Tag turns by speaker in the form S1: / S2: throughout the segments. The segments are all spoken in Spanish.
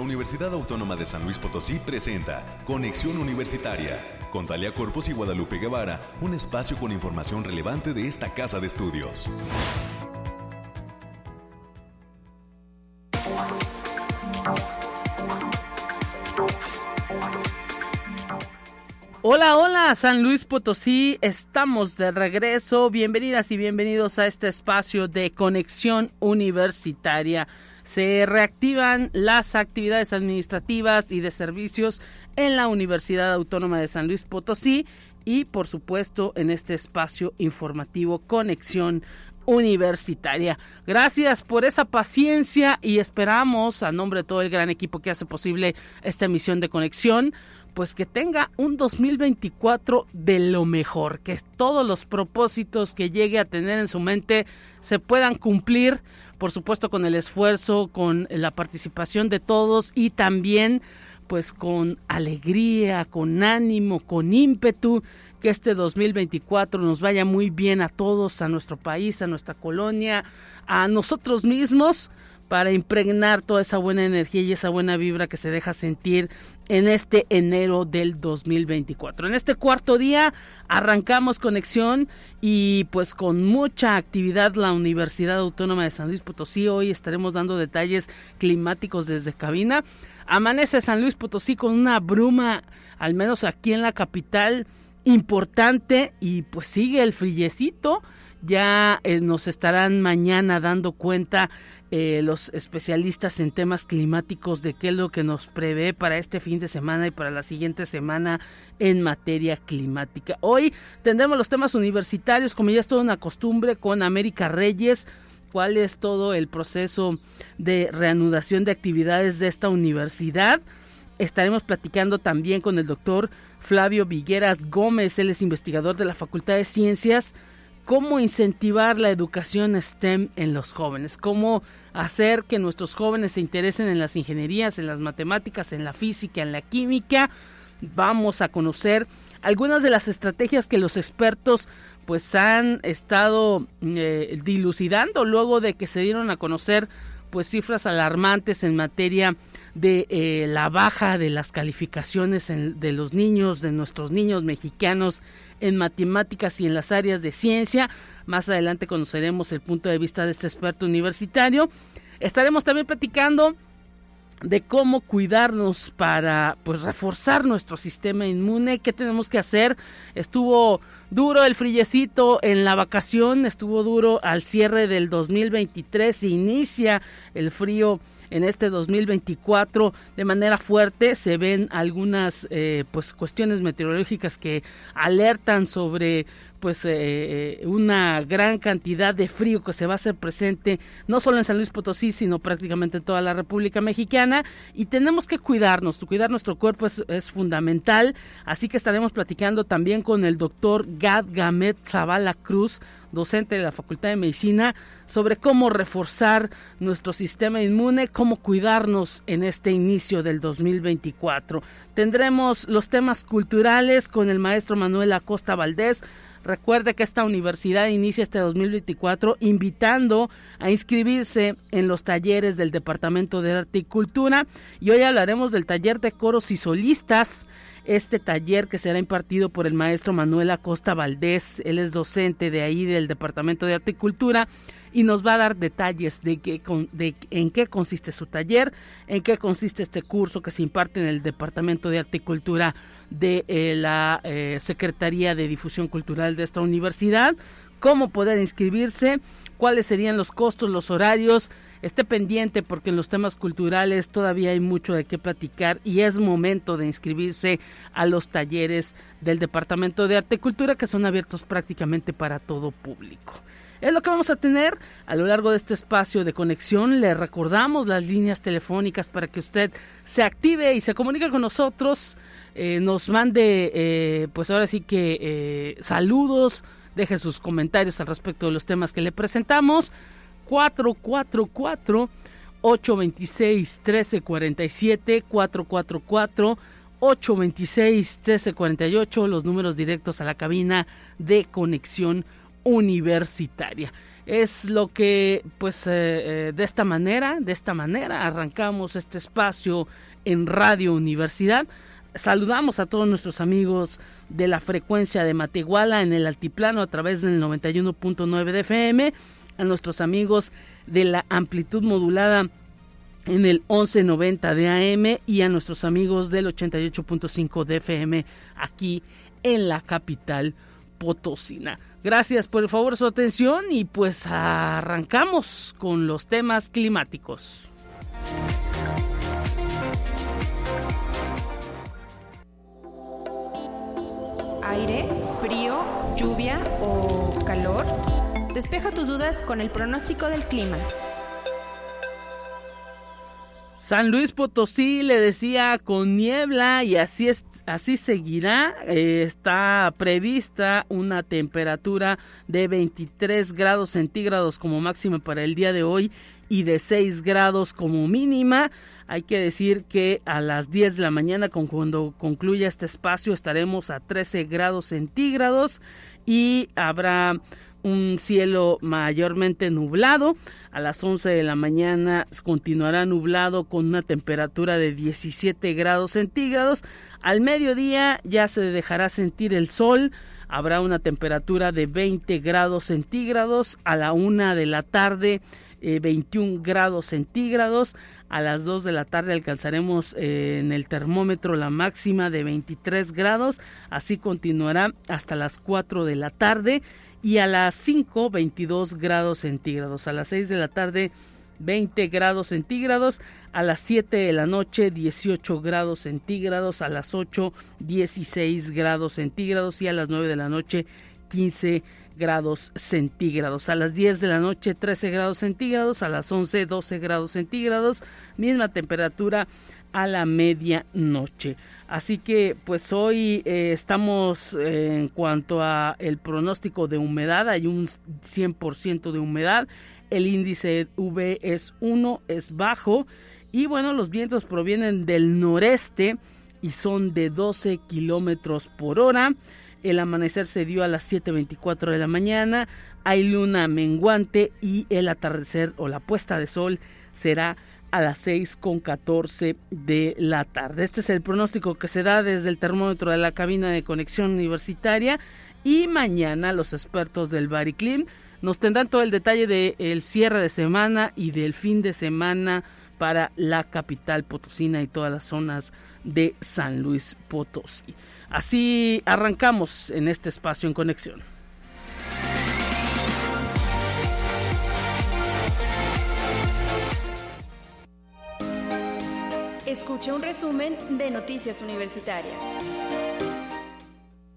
S1: La Universidad Autónoma de San Luis Potosí presenta Conexión Universitaria con Talia Corpus y Guadalupe Guevara, un espacio con información relevante de esta casa de estudios.
S2: Hola, hola, San Luis Potosí, estamos de regreso. Bienvenidas y bienvenidos a este espacio de conexión universitaria. Se reactivan las actividades administrativas y de servicios en la Universidad Autónoma de San Luis Potosí y, por supuesto, en este espacio informativo Conexión Universitaria. Gracias por esa paciencia y esperamos, a nombre de todo el gran equipo que hace posible esta emisión de conexión, pues que tenga un 2024 de lo mejor, que todos los propósitos que llegue a tener en su mente se puedan cumplir, por supuesto con el esfuerzo, con la participación de todos y también pues con alegría, con ánimo, con ímpetu, que este 2024 nos vaya muy bien a todos, a nuestro país, a nuestra colonia, a nosotros mismos para impregnar toda esa buena energía y esa buena vibra que se deja sentir en este enero del 2024. En este cuarto día arrancamos conexión y pues con mucha actividad la Universidad Autónoma de San Luis Potosí. Hoy estaremos dando detalles climáticos desde cabina. Amanece San Luis Potosí con una bruma, al menos aquí en la capital, importante y pues sigue el frillecito ya eh, nos estarán mañana dando cuenta eh, los especialistas en temas climáticos de qué es lo que nos prevé para este fin de semana y para la siguiente semana en materia climática. Hoy tendremos los temas universitarios, como ya es toda una costumbre, con América Reyes cuál es todo el proceso de reanudación de actividades de esta universidad. Estaremos platicando también con el doctor Flavio Vigueras Gómez, él es investigador de la Facultad de Ciencias cómo incentivar la educación STEM en los jóvenes, cómo hacer que nuestros jóvenes se interesen en las ingenierías, en las matemáticas, en la física, en la química. Vamos a conocer algunas de las estrategias que los expertos pues han estado eh, dilucidando luego de que se dieron a conocer pues cifras alarmantes en materia de eh, la baja de las calificaciones de los niños, de nuestros niños mexicanos en matemáticas y en las áreas de ciencia. Más adelante conoceremos el punto de vista de este experto universitario. Estaremos también platicando de cómo cuidarnos para pues reforzar nuestro sistema inmune, qué tenemos que hacer. Estuvo duro el frillecito en la vacación, estuvo duro al cierre del 2023, se inicia el frío en este 2024 de manera fuerte. Se ven algunas eh, pues cuestiones meteorológicas que alertan sobre pues eh, eh, una gran cantidad de frío que se va a hacer presente no solo en San Luis Potosí sino prácticamente en toda la República Mexicana y tenemos que cuidarnos, cuidar nuestro cuerpo es, es fundamental, así que estaremos platicando también con el doctor Gad Gamet Zavala Cruz docente de la Facultad de Medicina, sobre cómo reforzar nuestro sistema inmune, cómo cuidarnos en este inicio del 2024. Tendremos los temas culturales con el maestro Manuel Acosta Valdés. Recuerde que esta universidad inicia este 2024 invitando a inscribirse en los talleres del Departamento de Arte y Cultura y hoy hablaremos del taller de coros y solistas este taller que será impartido por el maestro Manuel Acosta Valdés. Él es docente de ahí del Departamento de Arte y Cultura y nos va a dar detalles de, qué, de en qué consiste su taller, en qué consiste este curso que se imparte en el Departamento de Arte y Cultura de eh, la eh, Secretaría de Difusión Cultural de esta universidad, cómo poder inscribirse, cuáles serían los costos, los horarios. Esté pendiente porque en los temas culturales todavía hay mucho de qué platicar y es momento de inscribirse a los talleres del Departamento de Arte y Cultura que son abiertos prácticamente para todo público. Es lo que vamos a tener a lo largo de este espacio de conexión. Le recordamos las líneas telefónicas para que usted se active y se comunique con nosotros, eh, nos mande, eh, pues ahora sí que eh, saludos, deje sus comentarios al respecto de los temas que le presentamos. 444 826 1347 444 826 1348 los números directos a la cabina de conexión universitaria. Es lo que, pues, eh, eh, de esta manera, de esta manera arrancamos este espacio en Radio Universidad. Saludamos a todos nuestros amigos de la frecuencia de Matehuala en el altiplano a través del 91.9 de FM, a nuestros amigos de la amplitud modulada en el 1190 de AM y a nuestros amigos del 88.5 de FM aquí en la capital potosina. Gracias por el favor su atención y pues arrancamos con los temas climáticos.
S3: Aire, frío, lluvia o calor. Despeja tus dudas con el pronóstico del clima.
S2: San Luis Potosí le decía con niebla y así es, así seguirá. Eh, está prevista una temperatura de 23 grados centígrados como máxima para el día de hoy y de 6 grados como mínima. Hay que decir que a las 10 de la mañana, con cuando concluya este espacio, estaremos a 13 grados centígrados y habrá un cielo mayormente nublado. A las 11 de la mañana continuará nublado con una temperatura de 17 grados centígrados. Al mediodía ya se dejará sentir el sol. Habrá una temperatura de 20 grados centígrados. A la una de la tarde 21 eh, grados centígrados. A las 2 de la tarde alcanzaremos eh, en el termómetro la máxima de 23 grados. Así continuará hasta las 4 de la tarde y a las 5 22 grados centígrados. A las 6 de la tarde 20 grados centígrados, a las 7 de la noche 18 grados centígrados, a las 8 16 grados centígrados y a las 9 de la noche 15 grados centígrados. A las 10 de la noche 13 grados centígrados, a las 11 12 grados centígrados, misma temperatura a la medianoche. Así que pues hoy eh, estamos eh, en cuanto a el pronóstico de humedad, hay un 100% de humedad, el índice V es 1, es bajo y bueno, los vientos provienen del noreste y son de 12 kilómetros por hora. El amanecer se dio a las 7.24 de la mañana, hay luna menguante y el atardecer o la puesta de sol será a las 6 con 14 de la tarde. Este es el pronóstico que se da desde el termómetro de la cabina de conexión universitaria y mañana los expertos del Bariclim nos tendrán todo el detalle del cierre de semana y del fin de semana para la capital potosina y todas las zonas de San Luis Potosí. Así arrancamos en este espacio en conexión.
S3: Escuche un resumen de Noticias Universitarias.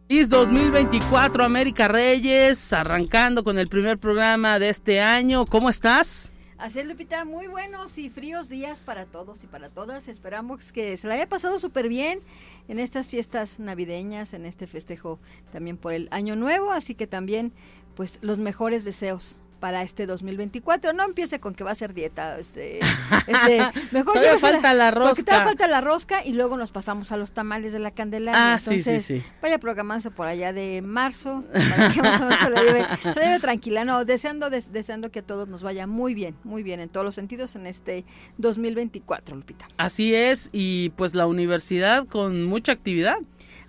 S2: IS 2024, América Reyes, arrancando con el primer programa de este año. ¿Cómo estás?
S4: Así es, Lupita, muy buenos y fríos días para todos y para todas. Esperamos que se la haya pasado súper bien en estas fiestas navideñas, en este festejo también por el Año Nuevo, así que también pues los mejores deseos para este 2024. No empiece con que va a ser dieta. Este, este
S2: mejor todavía falta la, rosca. Porque
S4: todavía falta la rosca y luego nos pasamos a los tamales de la Candelaria.
S2: Ah, Entonces, sí, sí,
S4: vaya programándose por allá de marzo para que más o menos se la lleve, se tranquila. No, deseando, deseando que a todos nos vaya muy bien, muy bien en todos los sentidos en este 2024, Lupita.
S2: Así es, y pues la universidad con mucha actividad.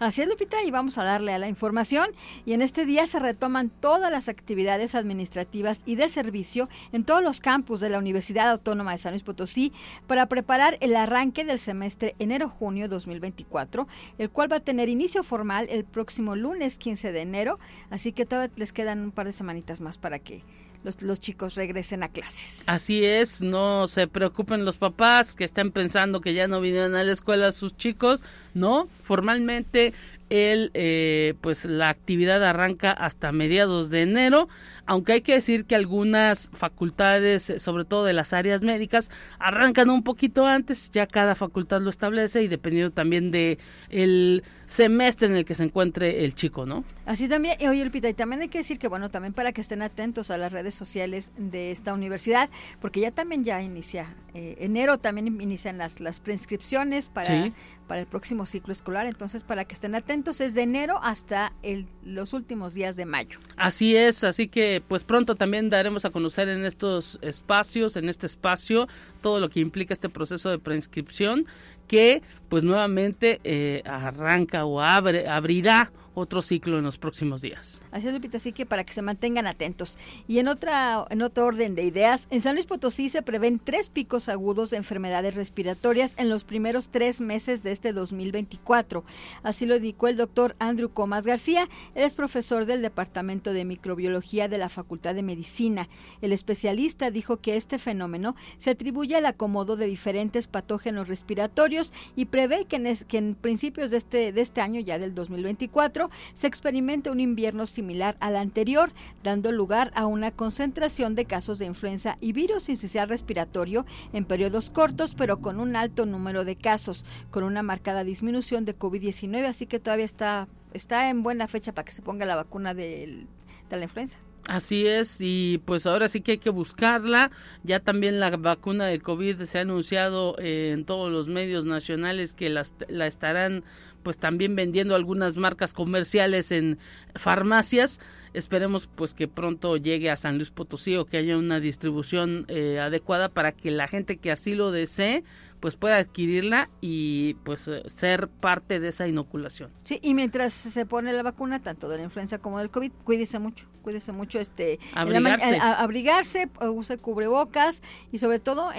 S4: Así es, Lupita, y vamos a darle a la información. Y en este día se retoman todas las actividades administrativas y de servicio en todos los campus de la Universidad Autónoma de San Luis Potosí para preparar el arranque del semestre enero-junio 2024, el cual va a tener inicio formal el próximo lunes 15 de enero. Así que todavía les quedan un par de semanitas más para que los, los, chicos regresen a clases.
S2: Así es, no se preocupen los papás que están pensando que ya no vinieron a la escuela sus chicos, no, formalmente el eh, pues la actividad arranca hasta mediados de enero aunque hay que decir que algunas facultades, eh, sobre todo de las áreas médicas, arrancan un poquito antes, ya cada facultad lo establece y dependiendo también de el semestre en el que se encuentre el chico, ¿no?
S4: Así también, oye, Elpita, y también hay que decir que, bueno, también para que estén atentos a las redes sociales de esta universidad, porque ya también ya inicia, eh, enero también inician las, las prescripciones para, para el próximo ciclo escolar, entonces para que estén atentos es de enero hasta el, los últimos días de mayo.
S2: Así es, así que pues pronto también daremos a conocer en estos espacios, en este espacio, todo lo que implica este proceso de preinscripción que pues nuevamente eh, arranca o abre, abrirá otro ciclo en los próximos días.
S4: Así es, Lupita, así que para que se mantengan atentos. Y en otra en otro orden de ideas, en San Luis Potosí se prevén tres picos agudos de enfermedades respiratorias en los primeros tres meses de este 2024. Así lo indicó el doctor Andrew Comas García. Es profesor del Departamento de Microbiología de la Facultad de Medicina. El especialista dijo que este fenómeno se atribuye al acomodo de diferentes patógenos respiratorios y prevé que en, que en principios de este, de este año, ya del 2024, se experimenta un invierno similar al anterior, dando lugar a una concentración de casos de influenza y virus incisional respiratorio en periodos cortos, pero con un alto número de casos, con una marcada disminución de COVID-19, así que todavía está, está en buena fecha para que se ponga la vacuna de la influenza.
S2: Así es, y pues ahora sí que hay que buscarla. Ya también la vacuna del COVID se ha anunciado eh, en todos los medios nacionales que la estarán pues también vendiendo algunas marcas comerciales en farmacias. Esperemos pues que pronto llegue a San Luis Potosí o que haya una distribución eh, adecuada para que la gente que así lo desee pues pueda adquirirla y pues eh, ser parte de esa inoculación.
S4: Sí, y mientras se pone la vacuna, tanto de la influenza como del COVID, cuídese mucho, cuídese mucho, este,
S2: abrigarse,
S4: abrigarse use cubrebocas y sobre todo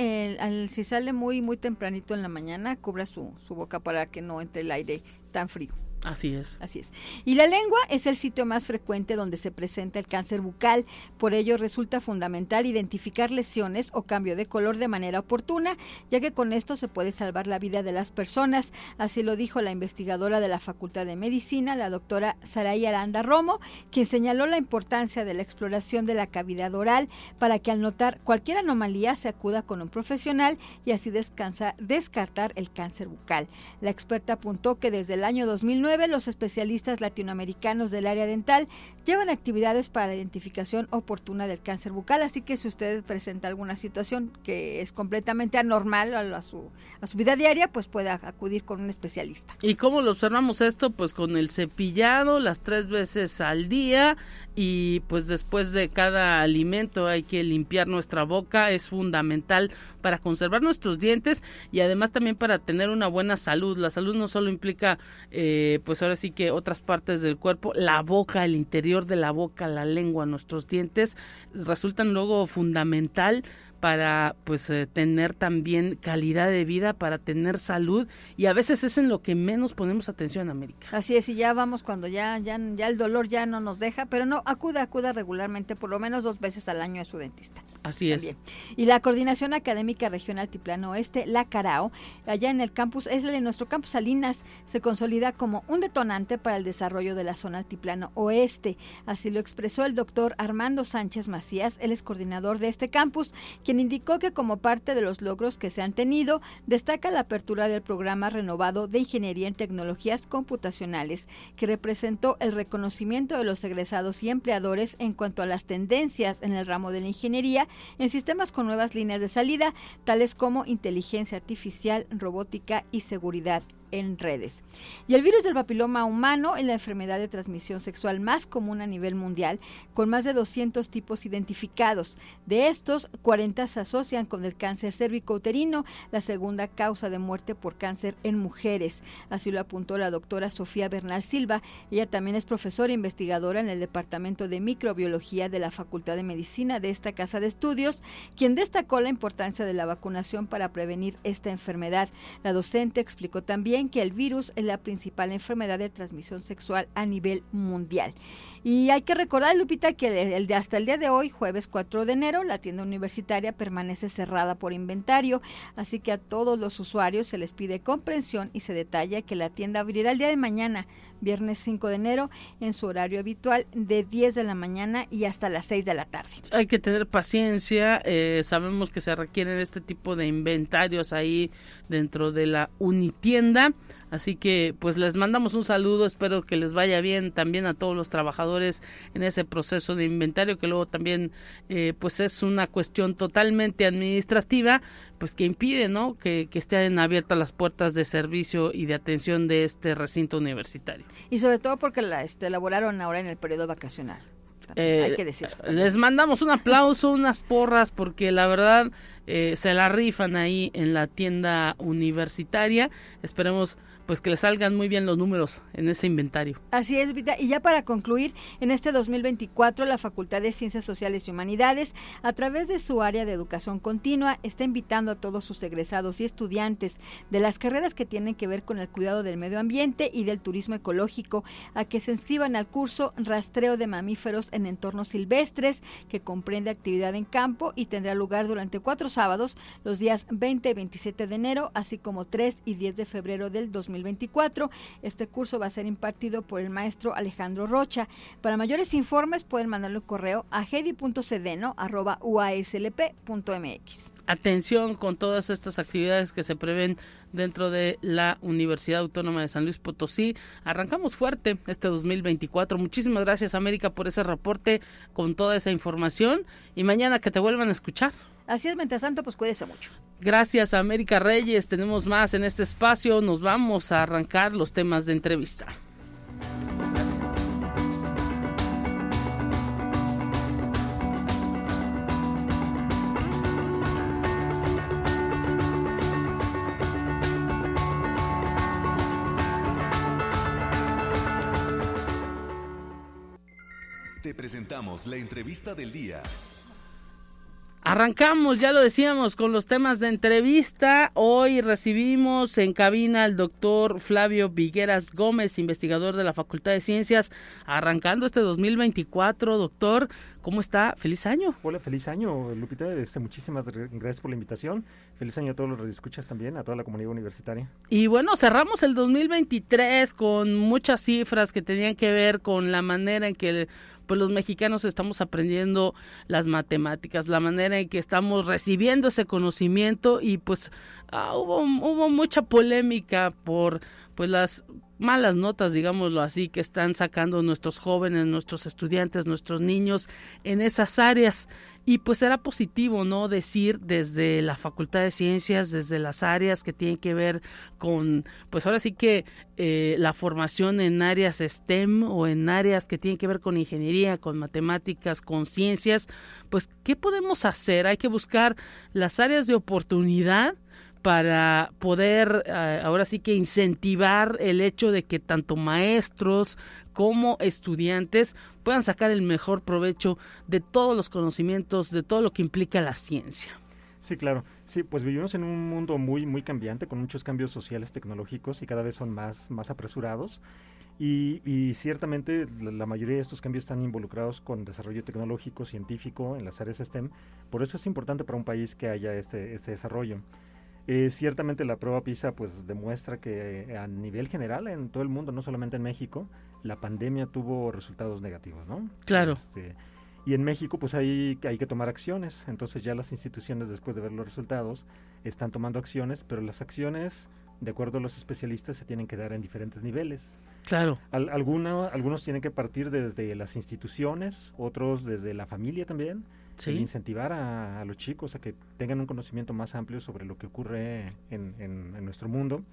S4: si sale muy muy tempranito en la mañana, cubra su, su boca para que no entre el aire tan frío.
S2: Así es.
S4: Así es. Y la lengua es el sitio más frecuente donde se presenta el cáncer bucal. Por ello resulta fundamental identificar lesiones o cambio de color de manera oportuna, ya que con esto se puede salvar la vida de las personas. Así lo dijo la investigadora de la Facultad de Medicina, la doctora Saray Aranda Romo, quien señaló la importancia de la exploración de la cavidad oral para que al notar cualquier anomalía se acuda con un profesional y así descartar el cáncer bucal. La experta apuntó que desde el año 2009 los especialistas latinoamericanos del área dental llevan actividades para la identificación oportuna del cáncer bucal, así que si usted presenta alguna situación que es completamente anormal a, su, a su vida diaria, pues puede acudir con un especialista.
S2: ¿Y cómo lo observamos esto? Pues con el cepillado las tres veces al día, y pues después de cada alimento hay que limpiar nuestra boca, es fundamental para conservar nuestros dientes y además también para tener una buena salud. La salud no solo implica eh, pues ahora sí que otras partes del cuerpo, la boca, el interior de la boca, la lengua, nuestros dientes resultan luego fundamental para pues eh, tener también calidad de vida, para tener salud y a veces es en lo que menos ponemos atención, América.
S4: Así es, y ya vamos cuando ya ya ya el dolor ya no nos deja, pero no acuda acuda regularmente por lo menos dos veces al año a su dentista.
S2: Así es.
S4: Y la Coordinación Académica Regional Tiplano Oeste, la CARAO, allá en el campus, es en nuestro campus Salinas, se consolida como un detonante para el desarrollo de la zona Altiplano Oeste. Así lo expresó el doctor Armando Sánchez Macías, él es coordinador de este campus, quien indicó que como parte de los logros que se han tenido, destaca la apertura del programa renovado de Ingeniería en Tecnologías Computacionales, que representó el reconocimiento de los egresados y empleadores en cuanto a las tendencias en el ramo de la ingeniería en sistemas con nuevas líneas de salida, tales como inteligencia artificial, robótica y seguridad en redes. Y el virus del papiloma humano es la enfermedad de transmisión sexual más común a nivel mundial, con más de 200 tipos identificados. De estos, 40 se asocian con el cáncer cérvico-uterino, la segunda causa de muerte por cáncer en mujeres. Así lo apuntó la doctora Sofía Bernal Silva. Ella también es profesora e investigadora en el Departamento de Microbiología de la Facultad de Medicina de esta casa de estudios, quien destacó la importancia de la vacunación para prevenir esta enfermedad. La docente explicó también que el virus es la principal enfermedad de transmisión sexual a nivel mundial. Y hay que recordar, Lupita, que el de hasta el día de hoy, jueves 4 de enero, la tienda universitaria permanece cerrada por inventario, así que a todos los usuarios se les pide comprensión y se detalla que la tienda abrirá el día de mañana, viernes 5 de enero, en su horario habitual de 10 de la mañana y hasta las 6 de la tarde.
S2: Hay que tener paciencia, eh, sabemos que se requieren este tipo de inventarios ahí dentro de la unitienda. Así que pues les mandamos un saludo, espero que les vaya bien también a todos los trabajadores en ese proceso de inventario que luego también eh, pues es una cuestión totalmente administrativa pues que impide ¿no? que, que estén abiertas las puertas de servicio y de atención de este recinto universitario.
S4: Y sobre todo porque la este, elaboraron ahora en el periodo vacacional. hay
S2: Eh,
S4: que decirlo.
S2: les mandamos un aplauso, unas porras, porque la verdad eh, se la rifan ahí en la tienda universitaria. Esperemos pues que le salgan muy bien los números en ese inventario.
S4: Así es, Lupita. Y ya para concluir, en este 2024 la Facultad de Ciencias Sociales y Humanidades, a través de su área de educación continua, está invitando a todos sus egresados y estudiantes de las carreras que tienen que ver con el cuidado del medio ambiente y del turismo ecológico a que se inscriban al curso Rastreo de Mamíferos en Entornos Silvestres, que comprende actividad en campo y tendrá lugar durante cuatro sábados, los días 20 y 27 de enero, así como 3 y 10 de febrero del 2024. Este curso va a ser impartido por el maestro Alejandro Rocha. Para mayores informes pueden mandarle un correo a hedi.cedeno.uaslp.mx.
S2: Atención con todas estas actividades que se prevén dentro de la Universidad Autónoma de San Luis Potosí. Arrancamos fuerte este 2024. Muchísimas gracias América por ese reporte con toda esa información y mañana que te vuelvan a escuchar.
S4: Así es, mientras tanto, pues cuídese mucho.
S2: Gracias a América Reyes. Tenemos más en este espacio. Nos vamos a arrancar los temas de entrevista.
S1: Te presentamos la entrevista del día.
S2: Arrancamos, ya lo decíamos, con los temas de entrevista. Hoy recibimos en cabina al doctor Flavio Vigueras Gómez, investigador de la Facultad de Ciencias, arrancando este 2024. Doctor, ¿cómo está? Feliz año.
S5: Hola, feliz año, Lupita. Este, muchísimas gracias por la invitación. Feliz año a todos los radioescuchas también, a toda la comunidad universitaria.
S2: Y bueno, cerramos el 2023 con muchas cifras que tenían que ver con la manera en que pues los mexicanos estamos aprendiendo las matemáticas, la manera en que estamos recibiendo ese conocimiento y pues ah, hubo, hubo mucha polémica por pues las malas notas, digámoslo así, que están sacando nuestros jóvenes, nuestros estudiantes, nuestros niños en esas áreas. Y pues será positivo, ¿no? Decir desde la Facultad de Ciencias, desde las áreas que tienen que ver con, pues ahora sí que eh, la formación en áreas STEM o en áreas que tienen que ver con ingeniería, con matemáticas, con ciencias, pues ¿qué podemos hacer? Hay que buscar las áreas de oportunidad para poder uh, ahora sí que incentivar el hecho de que tanto maestros como estudiantes puedan sacar el mejor provecho de todos los conocimientos, de todo lo que implica la ciencia.
S5: Sí, claro. Sí, pues vivimos en un mundo muy, muy cambiante, con muchos cambios sociales, tecnológicos y cada vez son más, más apresurados. Y, y, ciertamente la, mayoría de estos cambios están involucrados con desarrollo tecnológico, científico en las áreas STEM. Por eso es importante para un país que haya este, este desarrollo. Eh, ciertamente la prueba PISA pues demuestra que eh, a nivel general en todo el mundo, no solamente en México, la pandemia tuvo resultados negativos, ¿no?
S2: Claro.
S5: Este, y en México pues hay, hay que tomar acciones, entonces ya las instituciones después de ver los resultados están tomando acciones, pero las acciones, de acuerdo a los especialistas, se tienen que dar en diferentes niveles.
S2: Claro.
S5: Al, alguna, algunos tienen que partir desde las instituciones, otros desde la familia también. Sí. El incentivar a, a, los chicos a que tengan un conocimiento más amplio sobre lo que ocurre en, en, en nuestro mundo.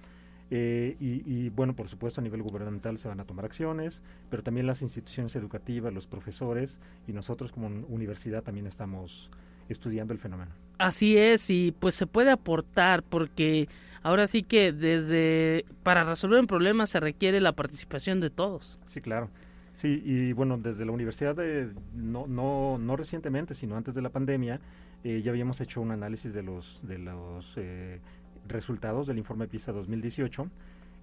S5: Eh, y, y, bueno, por supuesto a nivel gubernamental se van a tomar acciones, pero también las instituciones educativas, los profesores y nosotros como universidad también estamos estudiando el fenómeno.
S2: Así es, y pues se puede aportar porque ahora sí que desde para resolver un problema se requiere la participación de todos.
S5: Sí, claro. Sí, y bueno, desde la universidad, de, no, no, no recientemente, sino antes de la pandemia, eh, ya habíamos hecho un análisis de los, de los eh, resultados del informe PISA 2018,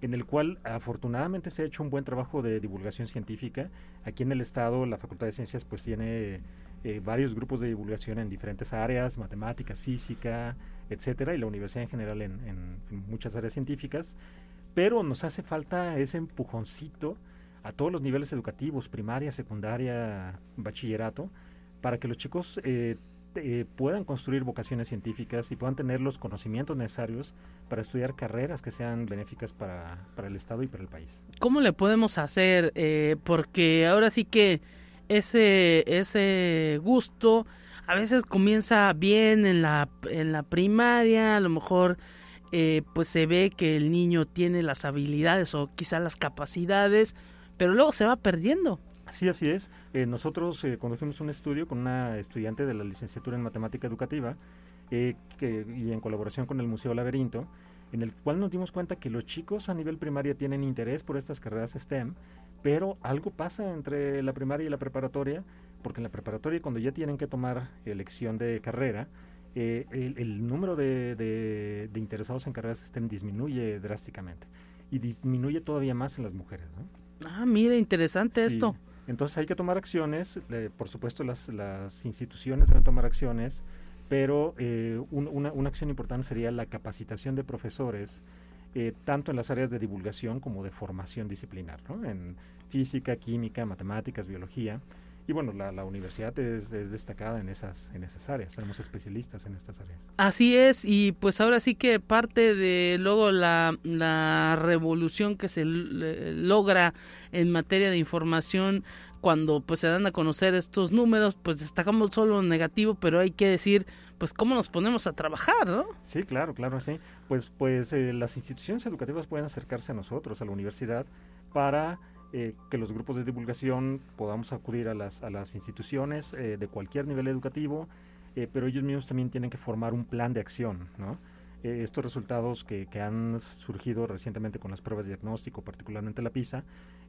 S5: en el cual afortunadamente se ha hecho un buen trabajo de divulgación científica. Aquí en el estado, la Facultad de Ciencias pues tiene eh, varios grupos de divulgación en diferentes áreas, matemáticas, física, etcétera, y la universidad en general en, muchas áreas científicas, pero nos hace falta ese empujoncito a todos los niveles educativos, primaria, secundaria, bachillerato, para que los chicos eh, eh, puedan construir vocaciones científicas y puedan tener los conocimientos necesarios para estudiar carreras que sean benéficas para, para el Estado y para el país.
S2: ¿Cómo le podemos hacer? Porque ahora sí que ese, ese gusto a veces comienza bien en la, en la primaria, a lo mejor... Eh, pues se ve que el niño tiene las habilidades o quizá las capacidades, pero luego se va perdiendo.
S5: Sí, así es. Eh, nosotros eh, condujimos un estudio con una estudiante de la licenciatura en matemática educativa eh, que, y en colaboración con el Museo Laberinto, en el cual nos dimos cuenta que los chicos a nivel primaria tienen interés por estas carreras STEM, pero algo pasa entre la primaria y la preparatoria, porque en la preparatoria cuando ya tienen que tomar elección de carrera, eh, el, número de, de, interesados en carreras STEM disminuye drásticamente y disminuye todavía más en las mujeres.
S2: Ah, mire, interesante esto.
S5: Entonces hay que tomar acciones, eh, por supuesto las, las, instituciones deben tomar acciones, pero eh, una, una, acción importante sería la capacitación de profesores, eh, tanto en las áreas de divulgación como de formación disciplinar, ¿no? en física, química, matemáticas, biología, y bueno, la, la universidad es, destacada en esas, en esas áreas, tenemos especialistas en estas áreas.
S2: Así es, y pues ahora sí que parte de luego la, la revolución que se logra en materia de información cuando pues se dan a conocer estos números, pues destacamos solo lo negativo, pero hay que decir pues cómo nos ponemos a trabajar, ¿no?
S5: Sí, claro, claro, sí. Pues, pues eh, las instituciones educativas pueden acercarse a nosotros, a la universidad, para eh, que los grupos de divulgación podamos acudir a las, a las instituciones eh, de cualquier nivel educativo, eh, pero ellos mismos también tienen que formar un plan de acción, ¿no? Estos resultados que, que, han surgido recientemente con las pruebas de diagnóstico, particularmente la PISA,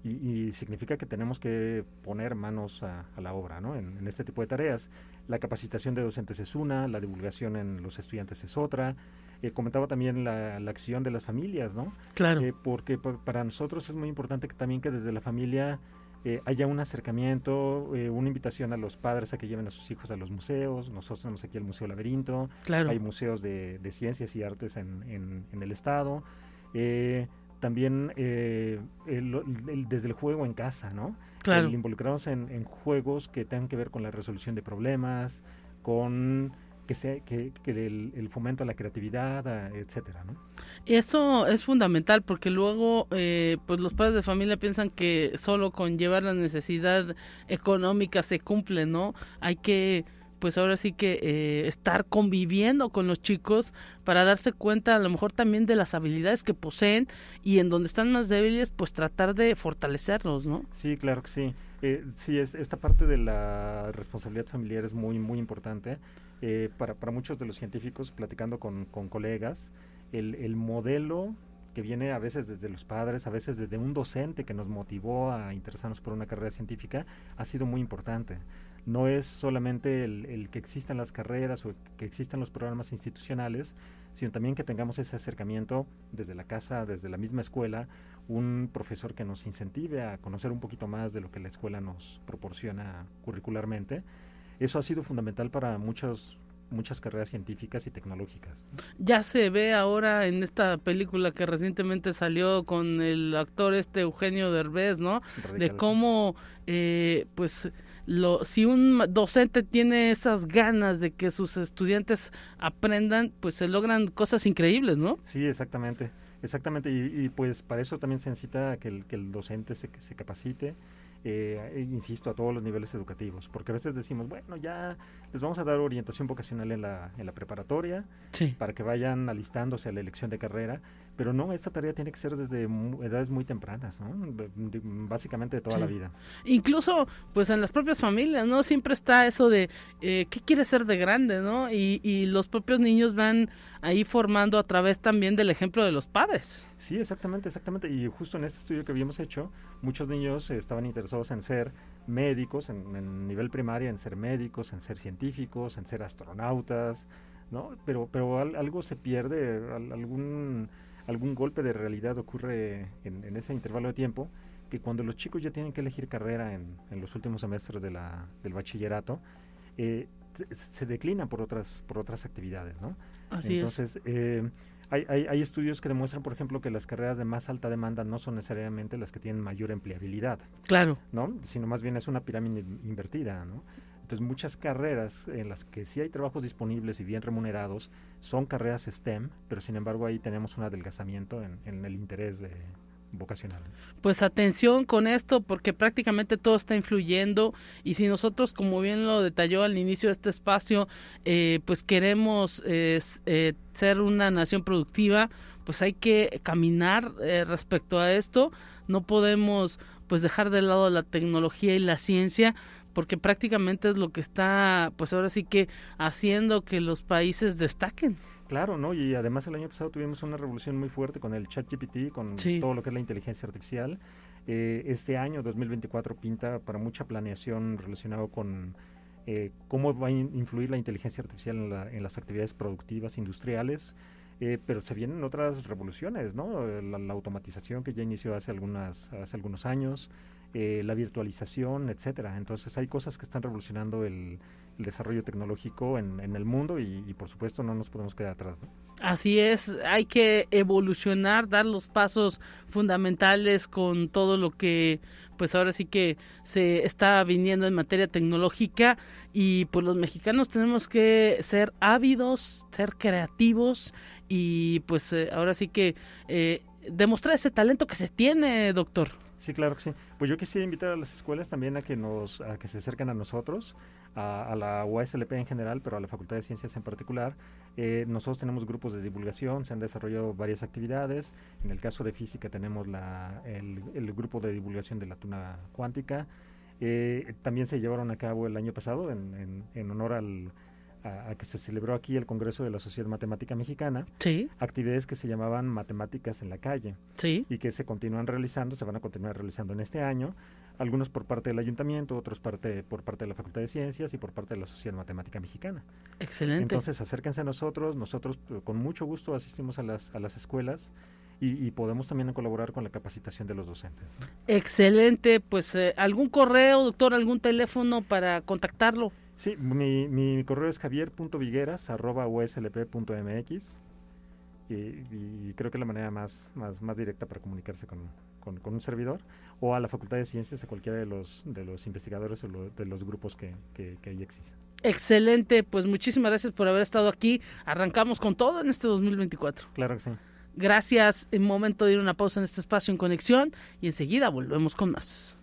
S5: y, significa que tenemos que poner manos a, la obra ¿no? en, en, este tipo de tareas. La capacitación de docentes es una, la divulgación en los estudiantes es otra, eh, comentaba también la, acción de las familias, ¿no?
S2: Claro.
S5: Eh, porque para nosotros es muy importante que también que desde la familia eh, haya un acercamiento, una invitación a los padres a que lleven a sus hijos a los museos. Nosotros tenemos aquí el Museo Laberinto.
S2: Claro.
S5: Hay museos de, ciencias y artes en, el estado. también desde el juego en casa, ¿no?
S2: Claro.
S5: El involucrarnos en, en juegos que tengan que ver con la resolución de problemas, con que sea que, el, fomento a la creatividad, etcétera, ¿no?
S2: Eso es fundamental porque luego, eh, pues los padres de familia piensan que solo con llevar la necesidad económica se cumple, ¿no? Hay que pues ahora sí que eh, estar conviviendo con los chicos para darse cuenta a lo mejor también de las habilidades que poseen y en donde están más débiles pues tratar de fortalecerlos, ¿no?
S5: Sí, claro que sí. Eh, sí, es, esta parte de la responsabilidad familiar es muy, muy importante. Eh, para, para, muchos de los científicos, platicando con, con colegas, el, el, modelo que viene a veces desde los padres, a veces desde un docente que nos motivó a interesarnos por una carrera científica, ha sido muy importante. No es solamente el, el que existan las carreras o que existan los programas institucionales, sino también que tengamos ese acercamiento desde la casa, desde la misma escuela, un profesor que nos incentive a conocer un poquito más de lo que la escuela nos proporciona curricularmente eso ha sido fundamental para muchos muchas carreras científicas y tecnológicas.
S2: Ya se ve ahora en esta película que recientemente salió con el actor este Eugenio Derbez, ¿no? de cómo, eh, pues, lo, si un docente tiene esas ganas de que sus estudiantes aprendan, pues se logran cosas increíbles, ¿no?
S5: Sí, exactamente, exactamente, y, pues para eso también se necesita que el, que el docente se, se capacite, eh, insisto, a todos los niveles educativos, porque a veces decimos, bueno, ya les vamos a dar orientación vocacional en la, en la preparatoria, para que vayan alistándose a la elección de carrera, pero no, esta tarea tiene que ser desde edades muy tempranas, básicamente de toda la vida.
S2: Incluso, pues en las propias familias, ¿no? Siempre está eso de, eh, ¿qué quiere ser de grande, no? Y, y los propios niños van ahí formando a través también del ejemplo de los padres.
S5: Sí, exactamente, exactamente. Y justo en este estudio que habíamos hecho, muchos niños estaban interesados en ser médicos, en, nivel primaria, en ser médicos, en ser científicos, en ser astronautas, ¿no? Pero, pero algo se pierde, algún, algún golpe de realidad ocurre en, ese intervalo de tiempo, que cuando los chicos ya tienen que elegir carrera en, los últimos semestres de la, del bachillerato, eh, se declinan por otras, por otras actividades, ¿no? Entonces, Eh, hay, hay, hay, estudios que demuestran, por ejemplo, que las carreras de más alta demanda no son necesariamente las que tienen mayor empleabilidad.
S2: Claro.
S5: ¿No? Sino más bien es una pirámide invertida, ¿no? Entonces, muchas carreras en las que sí hay trabajos disponibles y bien remunerados son carreras STEM, pero sin embargo ahí tenemos un adelgazamiento en, en el interés de, vocacional.
S2: Pues atención con esto porque prácticamente todo está influyendo y si nosotros, como bien lo detalló al inicio de este espacio, eh, pues queremos eh, ser una nación productiva, pues hay que caminar eh, respecto a esto. No podemos pues dejar de lado la tecnología y la ciencia porque prácticamente es lo que está pues ahora sí que haciendo que los países destaquen.
S5: Claro, ¿no? Y además el año pasado tuvimos una revolución muy fuerte con el ChatGPT, con todo lo que es la inteligencia artificial. Eh, este año, 2024, pinta para mucha planeación relacionado con eh, cómo va a influir la inteligencia artificial en, las actividades productivas industriales. Eh, pero se vienen otras revoluciones, ¿no? La, automatización que ya inició hace, algunas, hace algunos años, la virtualización, etcétera. Entonces hay cosas que están revolucionando el, desarrollo tecnológico en, el mundo y, por supuesto no nos podemos quedar atrás.
S2: Así es, hay que evolucionar, dar los pasos fundamentales con todo lo que pues ahora sí que se está viniendo en materia tecnológica y pues los mexicanos tenemos que ser ávidos, ser creativos y pues eh, ahora sí que eh, demostrar ese talento que se tiene, doctor.
S5: Sí, claro que sí. Pues yo quisiera invitar a las escuelas también a que nos, a que se acerquen a nosotros, a, la UASLP en general, pero a la Facultad de Ciencias en particular. Eh, nosotros tenemos grupos de divulgación, se han desarrollado varias actividades. En el caso de física tenemos la, el, grupo de divulgación de la tuna cuántica. Eh, también se llevaron a cabo el año pasado en, en honor al a, que se celebró aquí el Congreso de la Sociedad Matemática Mexicana,
S2: sí.
S5: actividades que se llamaban Matemáticas en la Calle
S2: sí.
S5: y que se continúan realizando, se van a continuar realizando en este año, algunos por parte del ayuntamiento, otros parte, por parte de la Facultad de Ciencias y por parte de la Sociedad Matemática Mexicana.
S2: Excelente.
S5: Entonces acérquense a nosotros, nosotros eh, con mucho gusto asistimos a las, a las escuelas. Y, podemos también colaborar con la capacitación de los docentes.
S2: Excelente, pues eh, algún correo, doctor, algún teléfono para contactarlo.
S5: Sí, mi, mi correo es javier.vigueras.uslp.mx y, y creo que es la manera más, más, más directa para comunicarse con, con, un servidor o a la Facultad de Ciencias, a cualquiera de los, de los investigadores o de los grupos que, que, que ahí existen.
S2: Excelente, pues muchísimas gracias por haber estado aquí. Arrancamos con todo en este 2024.
S5: Claro que sí.
S2: Gracias. En momento de ir a una pausa en este espacio en conexión y enseguida volvemos con más.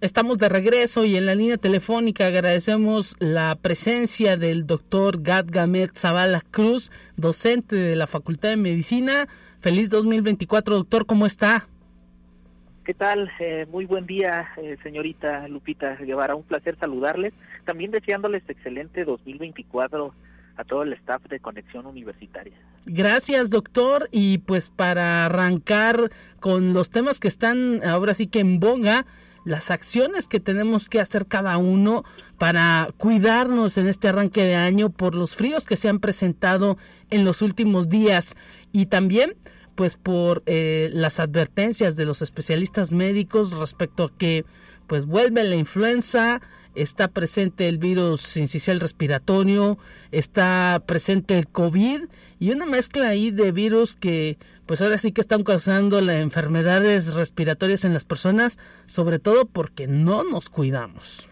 S2: Estamos de regreso y en la línea telefónica agradecemos la presencia del doctor Gadgamet Zavala Cruz, docente de la Facultad de Medicina Feliz 2024, doctor, ¿cómo está?
S6: ¿Qué tal? Eh, muy buen día, eh, señorita Lupita Guevara. Un placer saludarles. También deseándoles excelente 2024 a todo el staff de Conexión Universitaria.
S2: Gracias, doctor. Y pues para arrancar con los temas que están ahora sí que en boga, las acciones que tenemos que hacer cada uno para cuidarnos en este arranque de año por los fríos que se han presentado en los últimos días y también pues por eh, las advertencias de los especialistas médicos respecto a que pues vuelve la influenza, está presente el virus sincicial respiratorio, está presente el COVID y una mezcla ahí de virus que pues ahora sí que están causando las enfermedades respiratorias en las personas, sobre todo porque no nos cuidamos.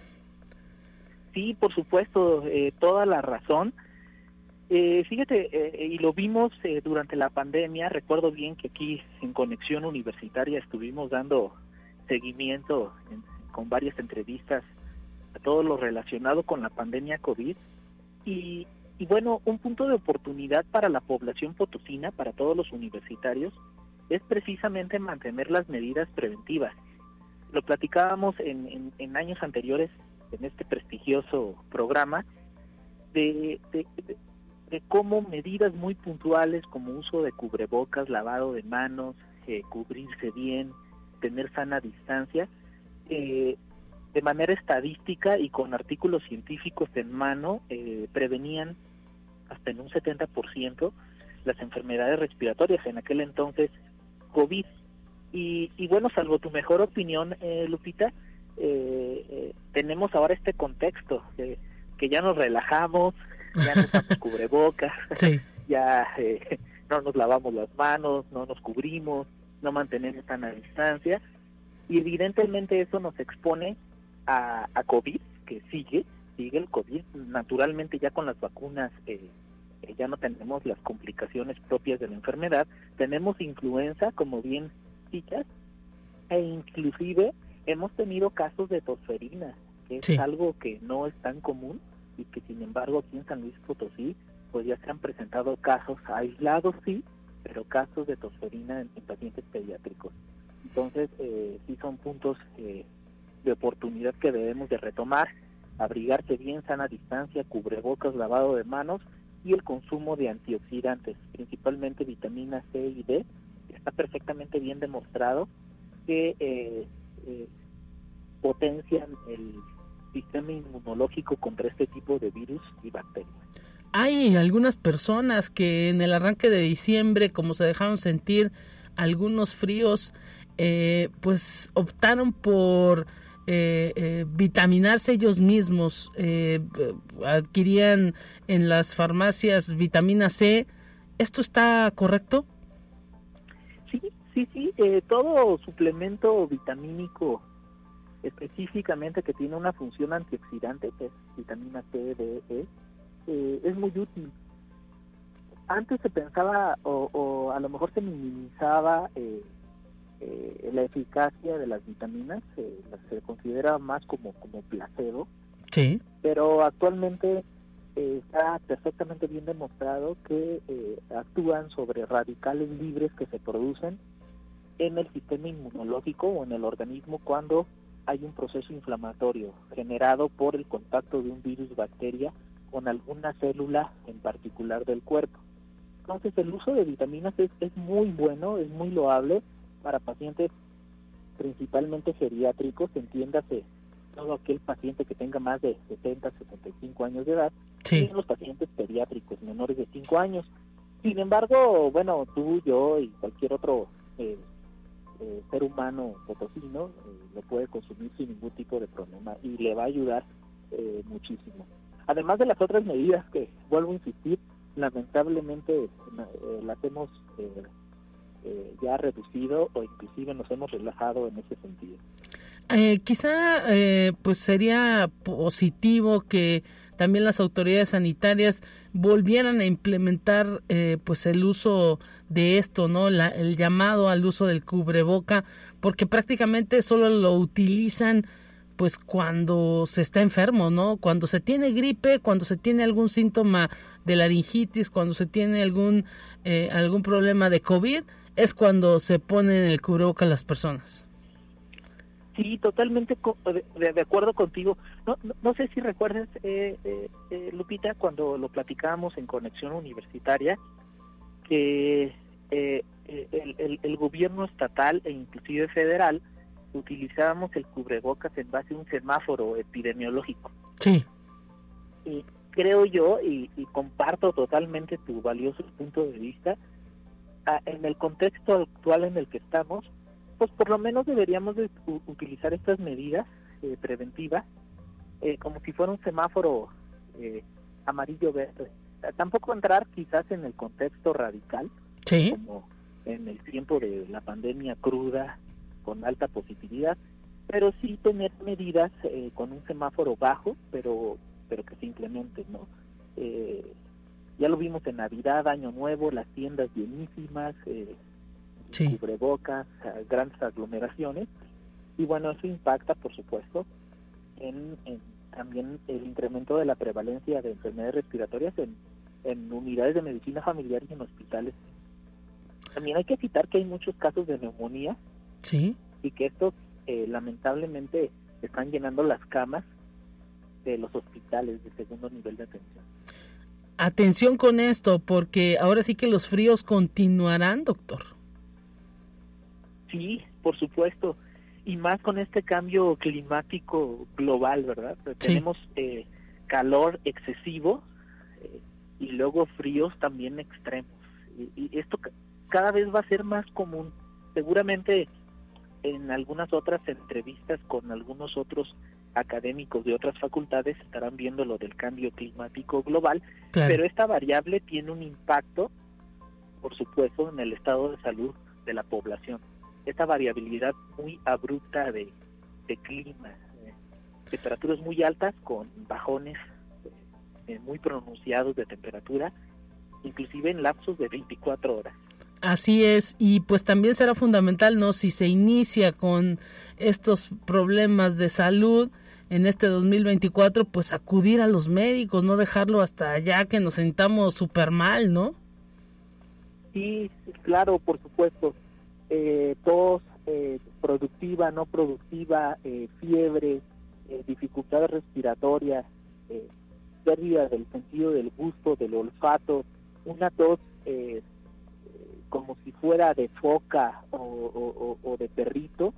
S6: Sí, por supuesto, eh, toda la razón. Eh, fíjate, eh, y lo vimos durante la pandemia, recuerdo bien que aquí en Conexión Universitaria estuvimos dando seguimiento con varias entrevistas todo lo relacionado con la pandemia COVID y, bueno, un punto de oportunidad para la población potosina, para todos los universitarios, es precisamente mantener las medidas preventivas. Lo platicábamos en, en, años anteriores en este prestigioso programa de, de, cómo medidas muy puntuales como uso de cubrebocas, lavado de manos, eh, cubrirse bien, tener sana distancia, eh, de manera estadística y con artículos científicos en mano, eh, prevenían hasta en un 70% las enfermedades respiratorias, en aquel entonces COVID. Y, y bueno, salvo tu mejor opinión, eh, Lupita, eh, tenemos ahora este contexto, que ya nos relajamos, ya no usamos cubrebocas, ya no nos lavamos las manos, no nos cubrimos, no mantenemos tan a distancia, y evidentemente eso nos expone a, COVID que sigue, sigue el COVID. Naturalmente ya con las vacunas eh, eh, ya no tenemos las complicaciones propias de la enfermedad, tenemos influenza, como bien citas, e inclusive hemos tenido casos de tosferina, que es algo que no es tan común y que sin embargo aquí en San Luis Potosí pues ya se han presentado casos aislados sí, pero casos de tosferina en, pacientes pediátricos. Entonces eh, sí son puntos eh, de oportunidad que debemos de retomar, abrigarse bien, sana distancia, cubrebocas, lavado de manos y el consumo de antioxidantes, principalmente vitamina C y D, está perfectamente bien demostrado que eh, eh, potencian el sistema inmunológico contra este tipo de virus y bacterias.
S2: Hay algunas personas que en el arranque de diciembre, como se dejaron sentir algunos fríos, eh, pues optaron por eh, eh, vitaminarse ellos mismos, eh, adquirían en las farmacias vitamina C. ¿Esto está correcto?
S6: Sí, sí, sí. todo suplemento vitamínico específicamente que tiene una función antioxidante, que es vitamina C, D, E, es muy útil. Antes se pensaba o, o a lo mejor se minimizaba eh, eh, la eficacia de las vitaminas eh, se considera más como, como placebo.
S2: Sí.
S6: Pero actualmente eh, está perfectamente bien demostrado que actúan sobre radicales libres que se producen en el sistema inmunológico o en el organismo cuando hay un proceso inflamatorio generado por el contacto de un virus bacteria con alguna célula en particular del cuerpo. Entonces el uso de vitaminas es, es muy bueno, es muy loable, para pacientes principalmente geriátricos, entiéndase todo aquel paciente que tenga más de 70, 75 años de edad, y los pacientes pediátricos menores de 5 años. Sin embargo, bueno, tú, yo y cualquier otro eh, eh, ser humano potosino eh, lo puede consumir sin ningún tipo de problema y le va a ayudar muchísimo. Además de las otras medidas que, vuelvo a insistir, lamentablemente las hemos eh, ya reducido o inclusive nos hemos relajado en ese sentido.
S2: Eh, quizá eh, pues sería positivo que también las autoridades sanitarias volvieran a implementar pues el uso de esto, ¿no? el llamado al uso del cubreboca, porque prácticamente solo lo utilizan pues cuando se está enfermo, ¿no? Cuando se tiene gripe, cuando se tiene algún síntoma de laringitis, cuando se tiene algún algún problema de COVID, es cuando se ponen el cubreboca las personas.
S6: Sí, totalmente de, acuerdo contigo. No, no, sé si recuerdas, eh, eh, eh, Lupita, cuando lo platicábamos en Conexión Universitaria, que el, el, gobierno estatal e inclusive federal utilizábamos el cubrebocas en base a un semáforo epidemiológico.
S2: Sí.
S6: Y creo yo, y comparto totalmente tu valioso punto de vista, en el contexto actual en el que estamos, pues por lo menos deberíamos de utilizar estas medidas eh, preventivas eh, como si fuera un semáforo eh, amarillo-verde. Tampoco entrar quizás en el contexto radical, como en el tiempo de la pandemia cruda, con alta positividad, pero sí tener medidas con un semáforo bajo, pero pero que se implementen, ¿no? Ya lo vimos en Navidad, Año Nuevo, las tiendas bienísimas, eh, cubrebocas, grandes aglomeraciones. Y bueno, eso impacta, por supuesto, en, también el incremento de la prevalencia de enfermedades respiratorias en, unidades de medicina familiar y en hospitales. También hay que citar que hay muchos casos de neumonía
S2: sí.
S6: y que estos eh, lamentablemente están llenando las camas de los hospitales de segundo nivel de atención.
S2: Atención con esto, porque ahora sí que los fríos continuarán, doctor.
S6: Sí, por supuesto. Y más con este cambio climático global, ¿verdad? Tenemos eh, calor excesivo eh, y luego fríos también extremos. Y, y esto cada vez va a ser más común. Seguramente en algunas otras entrevistas con algunos otros académicos de otras facultades estarán viendo lo del cambio climático global, pero esta variable tiene un impacto, por supuesto, en el estado de salud de la población. Esta variabilidad muy abrupta de, clima, temperaturas muy altas con bajones eh, muy pronunciados de temperatura, inclusive en lapsos de 24 horas.
S2: Así es, y pues también será fundamental, ¿no? Si se inicia con estos problemas de salud en este 2024, pues acudir a los médicos, no dejarlo hasta allá que nos sentamos súper mal, ¿no?
S6: Sí, claro, por supuesto. Eh, tos, eh, productiva, no productiva, eh, fiebre, eh, dificultades respiratorias, pérdida del sentido del gusto, del olfato, una tos como si fuera de foca o, de perrito,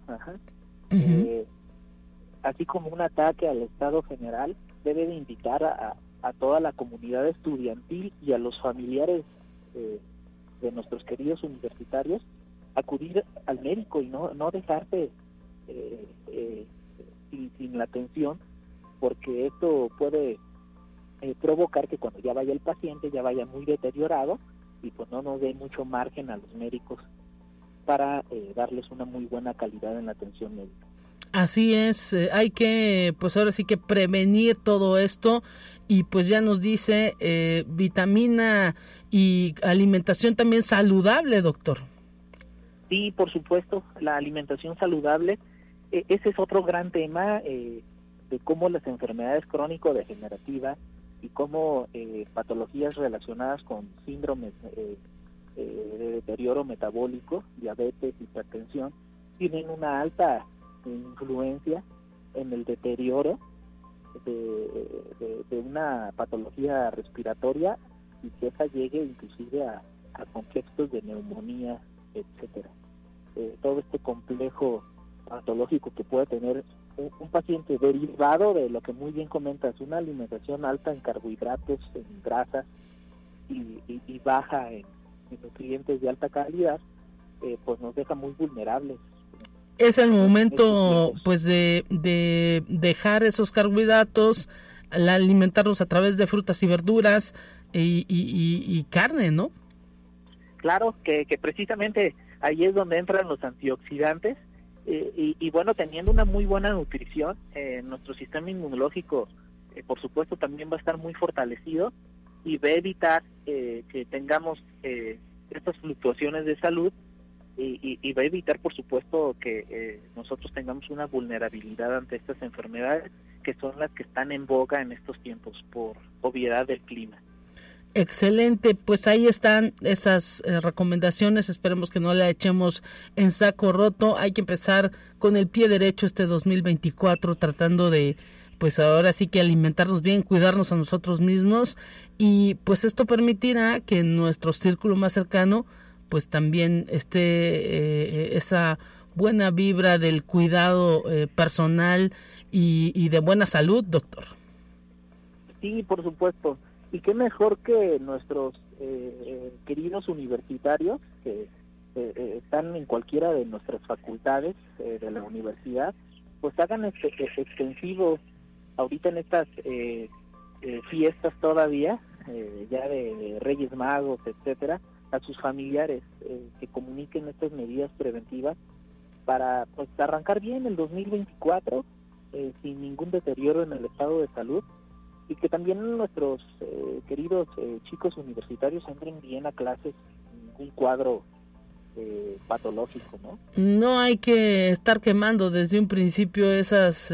S6: así como un ataque al Estado general, debe de invitar a, a toda la comunidad estudiantil y a los familiares de nuestros queridos universitarios acudir al médico y no, no dejarse eh, eh, sin, la atención, porque esto puede eh, provocar que cuando ya vaya el paciente ya vaya muy deteriorado y pues no nos dé mucho margen a los médicos para darles una muy buena calidad en la atención médica.
S2: Así es, hay que, pues ahora sí que prevenir todo esto y pues ya nos dice vitamina y alimentación también saludable, doctor.
S6: Sí, por supuesto, la alimentación saludable, e, ese es otro gran tema eh, de cómo las enfermedades crónico-degenerativas y cómo eh, patologías relacionadas con síndromes eh, de deterioro metabólico, diabetes, hipertensión, tienen una alta influencia en el deterioro de, una patología respiratoria y que esa llegue inclusive a, contextos de neumonía etcétera. Eh, todo este complejo patológico que puede tener un, paciente derivado de lo que muy bien comentas, una alimentación alta en carbohidratos, en grasas y, baja en, nutrientes de alta calidad, eh, pues nos deja muy vulnerables.
S2: Es el momento pues de, de dejar esos carbohidratos, alimentarlos a través de frutas y verduras y, y carne, ¿no?
S6: Claro, que, que precisamente ahí es donde entran los antioxidantes eh, y, bueno, teniendo una muy buena nutrición, eh, nuestro sistema inmunológico, eh, por supuesto, también va a estar muy fortalecido y va a evitar que tengamos estas fluctuaciones de salud y, y, va a evitar, por supuesto, que nosotros tengamos una vulnerabilidad ante estas enfermedades que son las que están en boga en estos tiempos por obviedad del clima.
S2: Excelente, pues ahí están esas eh, recomendaciones, esperemos que no la echemos en saco roto, hay que empezar con el pie derecho este 2024 tratando de pues ahora sí que alimentarnos bien, cuidarnos a nosotros mismos. Y pues esto permitirá que en nuestro círculo más cercano pues también esté eh, esa buena vibra del cuidado eh, personal y, y de buena salud, doctor.
S6: Sí, por supuesto y qué mejor que nuestros eh, queridos universitarios que eh, eh, están en cualquiera de nuestras facultades de la universidad, pues hagan este, extensivos ahorita en estas fiestas todavía, ya de, Reyes Magos, etcétera, a sus familiares que comuniquen estas medidas preventivas para pues arrancar bien el 2024 sin ningún deterioro en el estado de salud y que también nuestros eh, queridos eh, chicos universitarios entren bien a clases en un cuadro eh, patológico, ¿no?
S2: No hay que estar quemando desde un principio esas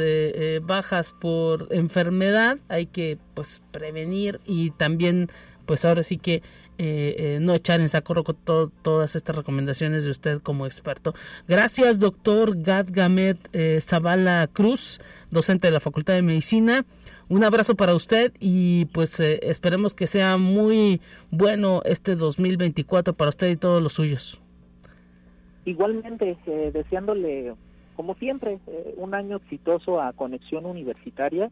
S2: bajas por enfermedad, hay que pues prevenir y también pues ahora sí que no echar en saco roco todas estas recomendaciones de usted como experto. Gracias, doctor Gad Gamet Zavala Cruz, docente de la Facultad de Medicina. Un abrazo para usted y pues eh, esperemos que sea muy bueno este 2024 para usted y todos los suyos.
S6: Igualmente, eh, deseándole, como siempre, eh, un año exitoso a Conexión Universitaria.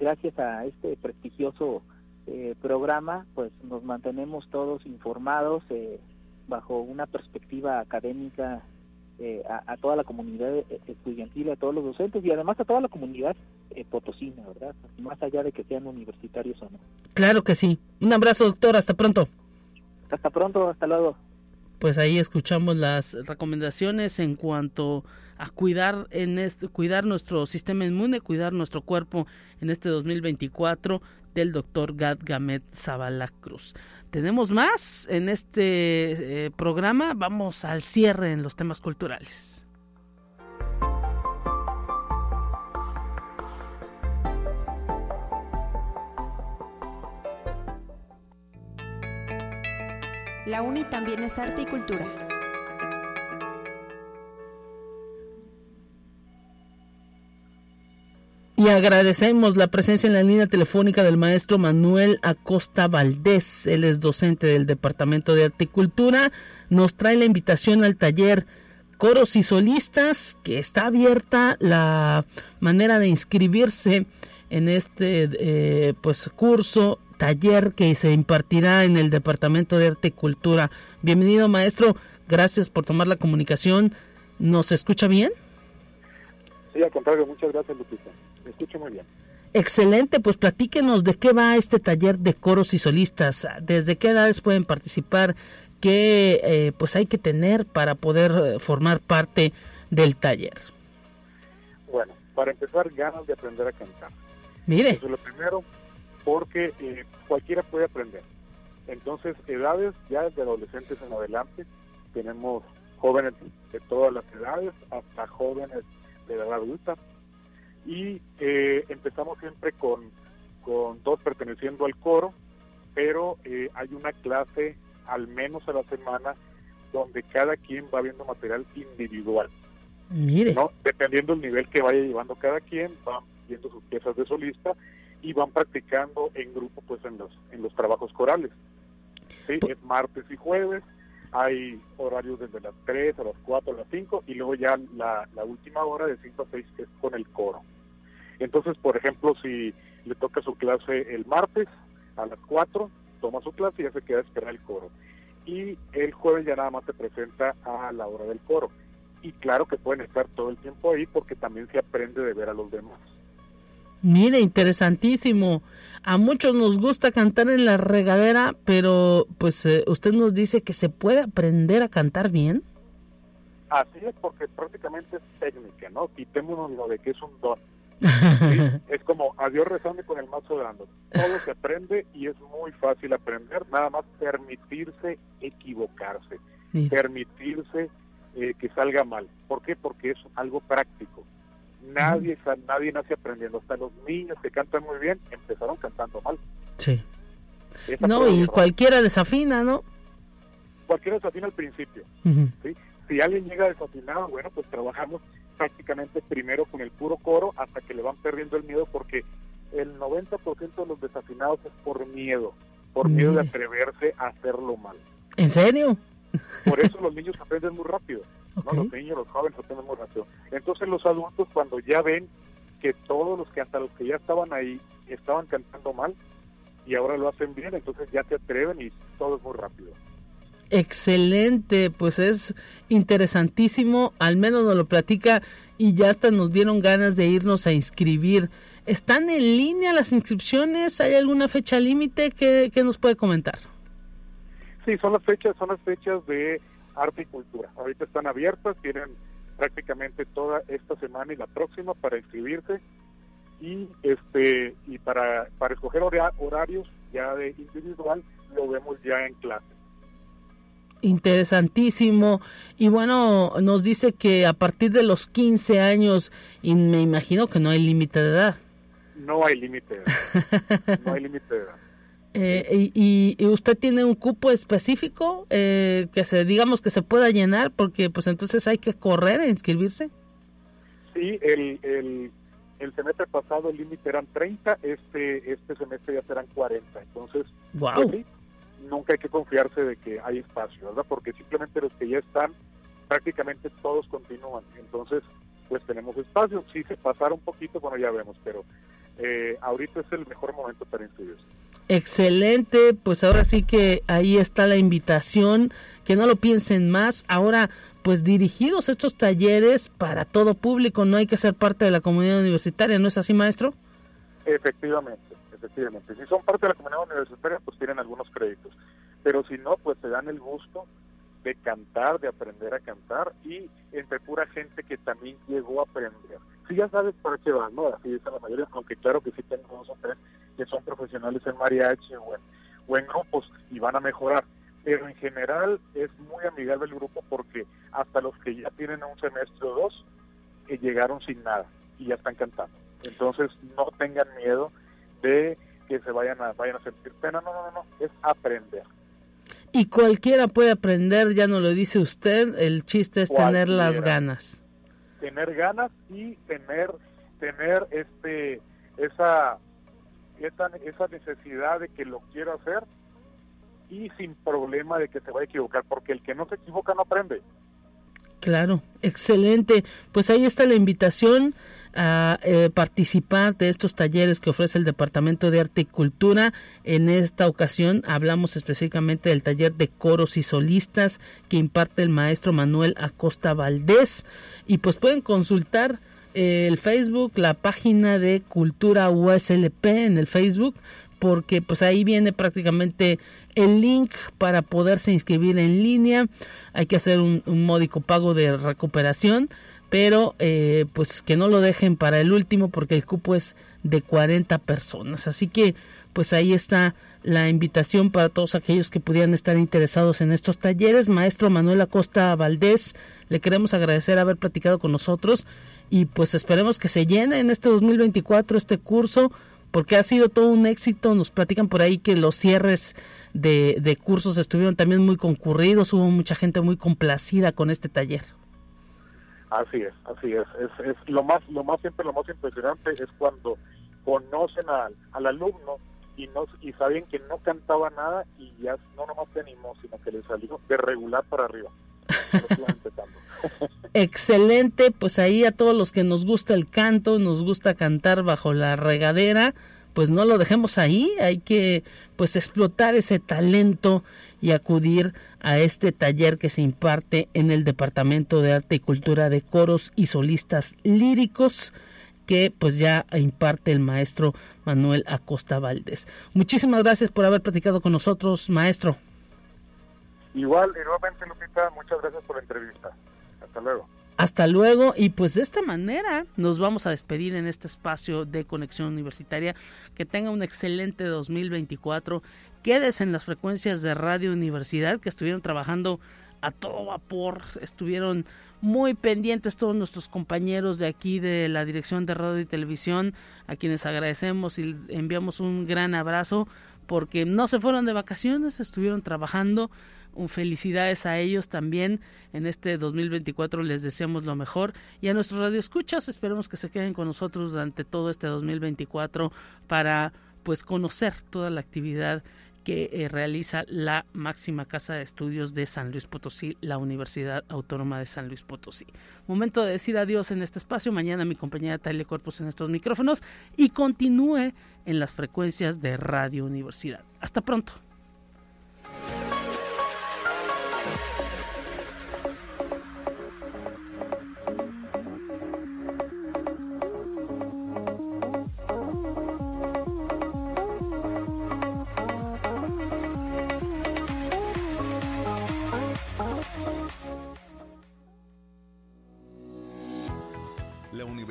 S6: gracias a este prestigioso programa, pues nos mantenemos todos informados bajo una perspectiva académica eh, a, toda la comunidad eh, estudiantil, a todos los docentes y además a toda la comunidad eh, potosina, ¿verdad? Más allá de que sean universitarios o no.
S2: Claro que sí. Un abrazo, doctor. Hasta pronto.
S6: Hasta pronto. Hasta luego.
S2: pues ahí escuchamos las recomendaciones en cuanto a cuidar en este, cuidar nuestro sistema inmune, cuidar nuestro cuerpo en este 2024 del doctor Gad Gamet Zavala Cruz. Tenemos más en este eh, programa, vamos al cierre en los temas culturales.
S3: La UNI también es arte y cultura.
S2: Y agradecemos la presencia en la línea telefónica del maestro Manuel Acosta Valdés. Él es docente del Departamento de Cultura. Nos trae la invitación al taller Coros y Solistas, que está abierta la manera de inscribirse en este eh, pues curso taller que se impartirá en el Departamento de Arte y Cultura. Bienvenido, maestro. Gracias por tomar la comunicación. ¿Nos escucha bien?
S7: Sí, al contrario, muchas gracias, Lupita. Me escucho muy bien.
S2: Excelente, pues platíquenos de qué va este taller de coros y solistas, desde qué edades pueden participar, qué eh, pues hay que tener para poder eh, formar parte del taller.
S7: Bueno, para empezar, ganas de aprender a cantar.
S2: Mire.
S7: Eso es lo primero, porque eh, cualquiera puede aprender. Entonces, edades ya desde adolescentes en adelante, tenemos jóvenes de todas las edades hasta jóvenes de edad adulta. Y eh, empezamos siempre con, con dos perteneciendo al coro, pero eh, hay una clase al menos a la semana donde cada quien va viendo material individual.
S2: Mire.
S7: ¿no? Dependiendo del nivel que vaya llevando cada quien, van viendo sus piezas de solista y van practicando en grupo pues en los en los trabajos corales. ¿sí? Es martes y jueves, hay horarios desde las 3 a las 4 a las 5 y luego ya la, última hora de 5 a 6 es con el coro. Entonces, por ejemplo, si le toca su clase el martes a las 4, toma su clase y ya se queda a esperar el coro. Y el jueves ya nada más se presenta a la hora del coro. Y claro que pueden estar todo el tiempo ahí porque también se aprende de ver a los demás.
S2: Mire, interesantísimo. A muchos nos gusta cantar en la regadera, pero pues eh, usted nos dice que se puede aprender a cantar bien.
S7: Así es, porque prácticamente es técnica, ¿no? Quitémonos lo de que es un don. ¿sí? Es como a Dios rezando con el mazo dando. Todo se aprende y es muy fácil aprender, nada más permitirse equivocarse, permitirse eh, que salga mal. ¿Por qué? Porque es algo práctico. Nadie, sa- nadie nace aprendiendo. Hasta los niños que cantan muy bien empezaron cantando mal.
S2: Sí.
S7: Esa
S2: No, y cualquiera desafina, ¿no?
S7: Cualquiera desafina al principio. ¿sí? Si alguien llega desafinado, bueno, pues trabajamos prácticamente primero con el puro coro hasta que le van perdiendo el miedo porque el 90% de los desafinados es por miedo, por miedo de atreverse a hacerlo mal.
S2: ¿En serio?
S7: Por eso los niños aprenden muy rápido, ¿no? Los niños, los jóvenes aprenden muy rápido. Entonces los adultos cuando ya ven que todos los que hasta los que ya estaban ahí estaban cantando mal y ahora lo hacen bien, entonces ya se atreven y todo es muy rápido.
S2: Excelente, pues es interesantísimo, al menos nos lo platica y ya hasta nos dieron ganas de irnos a inscribir. ¿Están en línea las inscripciones? ¿Hay alguna fecha límite que, que nos puede comentar?
S7: Sí, son las fechas, son las fechas de arte y cultura. Ahorita están abiertas, tienen prácticamente toda esta semana y la próxima para inscribirse y este y para para escoger hora- horarios ya de individual lo vemos ya en clase.
S2: Interesantísimo. Y bueno, nos dice que a partir de los 15 años, y me imagino que no hay límite de edad.
S7: No hay límite de edad. No hay límite de edad.
S2: Eh, y, y- usted tiene un cupo específico eh, que se digamos que se pueda llenar porque pues entonces hay que correr a inscribirse.
S7: Sí, el, el, el semestre pasado el límite eran 30, este este semestre ya serán 40. Entonces,
S2: Wow.
S7: pues sí, nunca hay que confiarse de que hay espacio, ¿verdad? Porque simplemente los que ya están, prácticamente todos continúan. Entonces, pues tenemos espacio. Si se pasara un poquito, bueno, ya vemos, pero eh, ahorita es el mejor momento para inscribirse.
S2: Excelente, pues ahora sí que ahí está la invitación, que no lo piensen más. Ahora, pues dirigidos estos talleres para todo público, no hay que ser parte de la comunidad universitaria, ¿no es así, maestro?
S7: Efectivamente, efectivamente. Si son parte de la comunidad universitaria, pues tienen algunos créditos. Pero si no, pues se dan el gusto de cantar, de aprender a cantar y entre pura gente que también llegó a aprender. Si ya sabes para qué van, ¿no? Así es la mayoría, aunque claro que sí tengo dos o tres que son profesionales en mariachi o en, o en grupos y van a mejorar. Pero en general es muy amigable el grupo porque hasta los que ya tienen un semestre o dos eh, llegaron sin nada y ya están cantando. Entonces no tengan miedo de que se vayan a, vayan a sentir pena, no, no, no, no, es aprender.
S2: Y cualquiera puede aprender, ya no lo dice usted, el chiste es tener las ganas.
S7: Tener ganas y tener, tener este, esa, esa, necesidad de que lo quiero hacer y sin problema de que se vaya a equivocar, porque el que no se equivoca no aprende.
S2: Claro, excelente. Pues ahí está la invitación a eh, participar de estos talleres que ofrece el Departamento de Arte y Cultura. En esta ocasión hablamos específicamente del taller de coros y solistas que imparte el maestro Manuel Acosta Valdés. Y pues pueden consultar eh, el Facebook, la página de Cultura USLP en el Facebook porque pues ahí viene prácticamente el link para poderse inscribir en línea. Hay que hacer un módico pago de recuperación pero eh, pues que no lo dejen para el último porque el cupo es de 40 personas. Así que pues ahí está la invitación para todos aquellos que pudieran estar interesados en estos talleres. Maestro Manuel Acosta Valdés, le queremos agradecer haber platicado con nosotros y pues esperemos que se llene en este 2024 este curso porque ha sido todo un éxito. Nos platican por ahí que los cierres de, de cursos estuvieron también muy concurridos, hubo mucha gente muy complacida con este taller.
S7: Así es, así es. Es, es lo más, lo más siempre lo más impresionante es cuando conocen al, al alumno y no y sabían que no cantaba nada y ya no nomás te animó, sino que le salió de regular para arriba.
S2: Excelente, pues ahí a todos los que nos gusta el canto, nos gusta cantar bajo la regadera, pues no lo dejemos ahí, hay que pues explotar ese talento y acudir a este taller que se imparte en el Departamento de Arte y Cultura de Coros y Solistas Líricos que pues ya imparte el maestro Manuel Acosta Valdés. Muchísimas gracias por haber platicado con nosotros, maestro.
S7: Igual, igualmente Lupita, muchas gracias por la entrevista. Hasta luego.
S2: Hasta luego y pues de esta manera nos vamos a despedir en este espacio de conexión universitaria. Que tenga un excelente 2024. Quédese en las frecuencias de Radio Universidad que estuvieron trabajando a todo vapor, estuvieron muy pendientes todos nuestros compañeros de aquí de la Dirección de Radio y Televisión, a quienes agradecemos y enviamos un gran abrazo porque no se fueron de vacaciones, estuvieron trabajando felicidades a ellos también. En este 2024 les deseamos lo mejor. Y a nuestros radioescuchas, esperemos que se queden con nosotros durante todo este 2024 para pues conocer toda la actividad que eh, realiza la máxima casa de estudios de San Luis Potosí, la Universidad Autónoma de San Luis Potosí. Momento de decir adiós en este espacio. Mañana mi compañera Taile Corpus en estos micrófonos y continúe en las frecuencias de Radio Universidad. Hasta pronto.